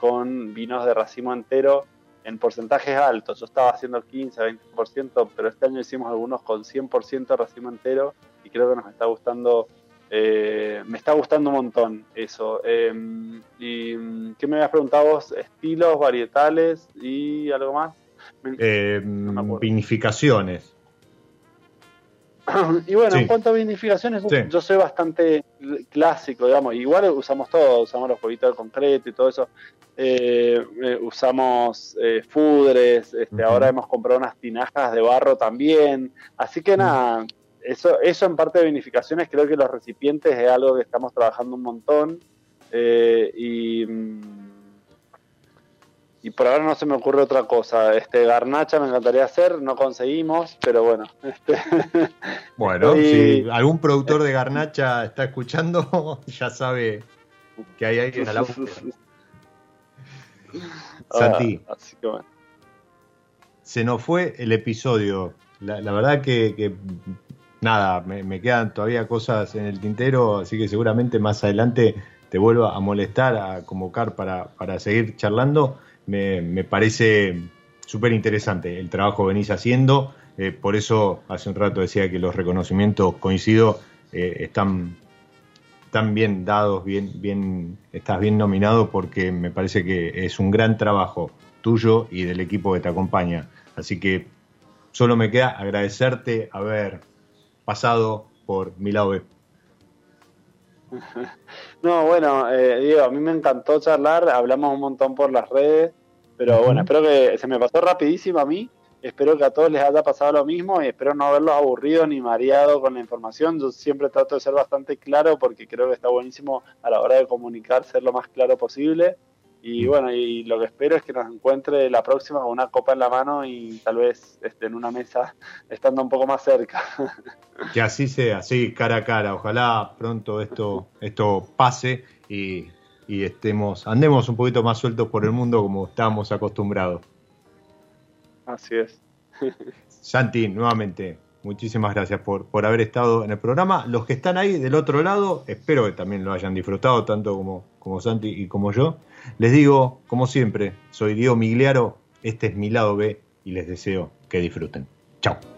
con vinos de racimo entero en porcentajes altos. Yo estaba haciendo 15, 20%, pero este año hicimos algunos con 100% racimo entero y creo que nos está gustando, eh, me está gustando un montón eso. Em, ¿Y qué me habías preguntado vos? ¿Estilos, varietales y algo más? Eh, vinificaciones. *clears throat* y bueno, en cuanto a vinificaciones, yo soy bastante clásico, digamos. Igual usamos todo, usamos los pollitos de concreto y todo eso. Eh, eh, usamos eh, fudres, este, ahora hemos comprado unas tinajas de barro también. Así que nada, eso, eso en parte de vinificaciones, creo que los recipientes es algo que estamos trabajando un montón. y mm, y por ahora no se me ocurre otra cosa. Este garnacha me encantaría hacer, no conseguimos, pero bueno. Este, *laughs* bueno, si algún productor de garnacha está escuchando, *laughs* ya sabe que hay alguien a la *laughs* Santi, ah, así que bueno. se nos fue el episodio. La, verdad que, nada, me, quedan todavía cosas en el tintero, así que seguramente más adelante te vuelvo a molestar, a convocar para, para seguir charlando me, parece súper interesante el trabajo que venís haciendo. Eh, por eso hace un rato decía que los reconocimientos, coincido, eh, están, están, bien dados, bien, bien, estás bien nominado porque me parece que es un gran trabajo tuyo y del equipo que te acompaña. Así que solo me queda agradecerte haber pasado por mi lado *laughs* No, bueno, eh, Diego, a mí me encantó charlar, hablamos un montón por las redes, pero bueno, espero que se me pasó rapidísimo a mí. Espero que a todos les haya pasado lo mismo y espero no haberlos aburrido ni mareado con la información. Yo siempre trato de ser bastante claro porque creo que está buenísimo a la hora de comunicar ser lo más claro posible. Y bueno, y lo que espero es que nos encuentre la próxima con una copa en la mano y tal vez este, en una mesa *laughs* estando un poco más cerca. Que así sea, sí, cara a cara. Ojalá pronto esto, esto pase y y estemos, andemos un poquito más sueltos por el mundo como estamos acostumbrados. Así es. *laughs* Santi, nuevamente, muchísimas gracias por, por haber estado en el programa. Los que están ahí del otro lado, espero que también lo hayan disfrutado, tanto como, como Santi y como yo. Les digo, como siempre, soy Diego Migliaro, este es mi lado B y les deseo que disfruten. Chao.